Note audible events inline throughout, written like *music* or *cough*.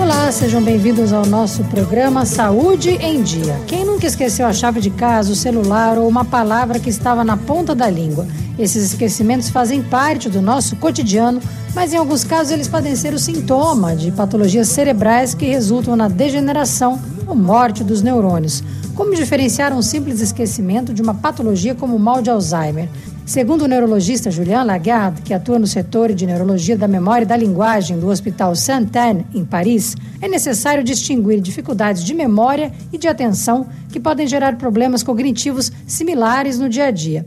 Olá, sejam bem-vindos ao nosso programa Saúde em Dia. Quem nunca esqueceu a chave de casa, o celular ou uma palavra que estava na ponta da língua? Esses esquecimentos fazem parte do nosso cotidiano, mas em alguns casos eles podem ser o sintoma de patologias cerebrais que resultam na degeneração ou morte dos neurônios. Como diferenciar um simples esquecimento de uma patologia como o mal de Alzheimer? Segundo o neurologista Julien Lagarde, que atua no setor de neurologia da memória e da linguagem do Hospital Sainte-Anne, em Paris, é necessário distinguir dificuldades de memória e de atenção que podem gerar problemas cognitivos similares no dia a dia.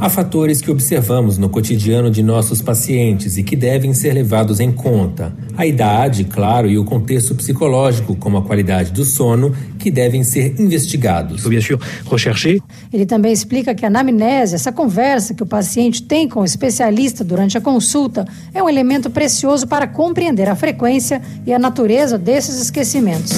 Há fatores que observamos no cotidiano de nossos pacientes e que devem ser levados em conta. A idade, claro, e o contexto psicológico, como a qualidade do sono, que devem ser investigados. Ele também explica que a anamnese, essa conversa que o paciente tem com o especialista durante a consulta, é um elemento precioso para compreender a frequência e a natureza desses esquecimentos.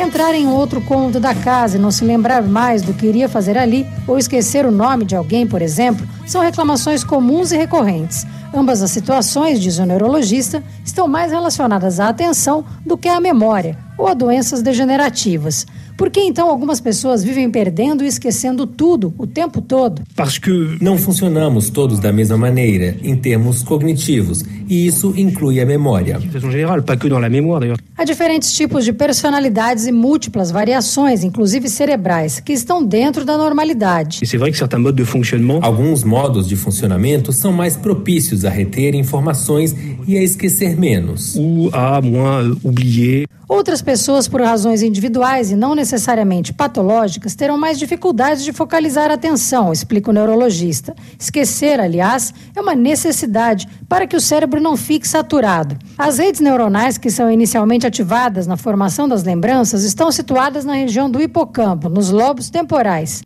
Entrar em outro cômodo da casa e não se lembrar mais do que iria fazer ali, ou esquecer o nome de alguém, por exemplo, são reclamações comuns e recorrentes. Ambas as situações, diz o neurologista, estão mais relacionadas à atenção do que à memória ou a doenças degenerativas. Por que então algumas pessoas vivem perdendo e esquecendo tudo o tempo todo? Porque não funcionamos todos da mesma maneira em termos cognitivos, e isso inclui a memória. Há diferentes tipos de personalidades e múltiplas variações, inclusive cerebrais, que estão dentro da normalidade. Alguns modos de funcionamento são mais propícios a reter informações e a esquecer menos. Outras pessoas, por razões individuais e não necessariamente patológicas, terão mais dificuldades de focalizar a atenção, explica o neurologista. Esquecer, aliás, é uma necessidade para que o cérebro não fique saturado. As redes neuronais que são inicialmente ativadas na formação das lembranças estão situadas na região do hipocampo, nos lobos temporais.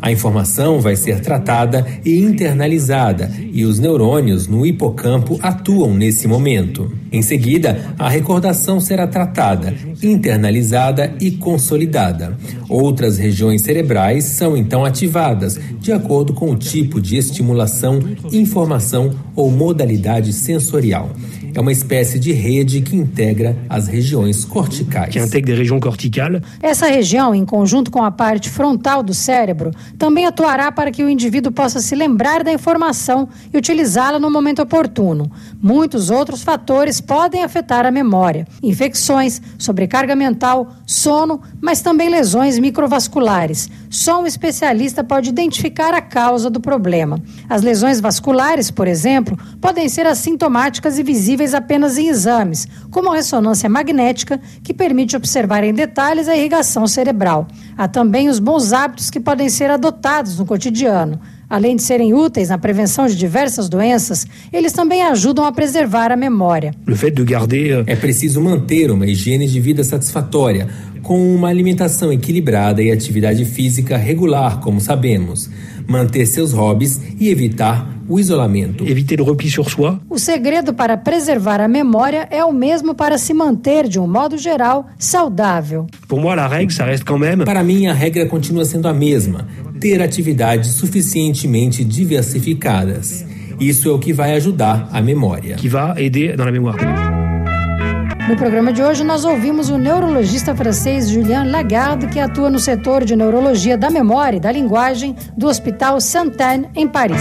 A informação vai ser tratada e internalizada, e os neurônios no hipocampo atuam nesse momento. Em seguida, a recordação será tratada, internalizada e consolidada. Outras regiões cerebrais são então ativadas, de acordo com o tipo de estimulação, informação ou modalidade sensorial. É uma espécie de rede que integra as regiões corticais. Essa região, em conjunto com a parte frontal do cérebro, também atuará para que o indivíduo possa se lembrar da informação e utilizá-la no momento oportuno. Muitos outros fatores podem afetar a memória: infecções, sobrecarga mental, sono, mas também lesões microvasculares. Só um especialista pode identificar a causa do problema. As lesões vasculares, por exemplo, podem ser assintomáticas e visíveis apenas em exames, como a ressonância magnética, que permite observar em detalhes a irrigação cerebral. Há também os bons hábitos que podem ser adotados no cotidiano. Além de serem úteis na prevenção de diversas doenças, eles também ajudam a preservar a memória. É preciso manter uma higiene de vida satisfatória, com uma alimentação equilibrada e atividade física regular, como sabemos. Manter seus hobbies e evitar o isolamento. Eviter o repli sur soi. O segredo para preservar a memória é o mesmo para se manter, de um modo geral, saudável. Pour moi, la règle, ça reste quand même. Para mim, a regra continua sendo a mesma: ter atividades suficientemente diversificadas. Isso é o que vai ajudar a memória. Que va aider dans la mémoire. No programa de hoje, nós ouvimos o neurologista francês Julien Lagarde, que atua no setor de neurologia da memória e da linguagem do Hospital Sainte-Anne, em Paris.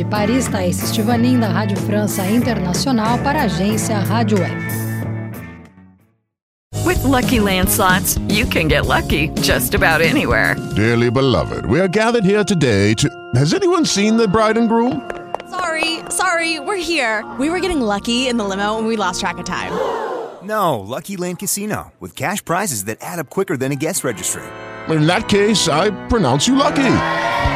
De Paris, Thaís Estivanin, da Rádio França Internacional, para a agência Rádio Web. With lucky landslots, you can get lucky just about anywhere. Dearly beloved, we are gathered here today to. Has anyone seen the bride and groom? Sorry, sorry, we're here. We were getting lucky in the limo and we lost track of time. *gasps* No, Lucky Land Casino, with cash prizes that add up quicker than a guest registry. In that case, I pronounce you lucky.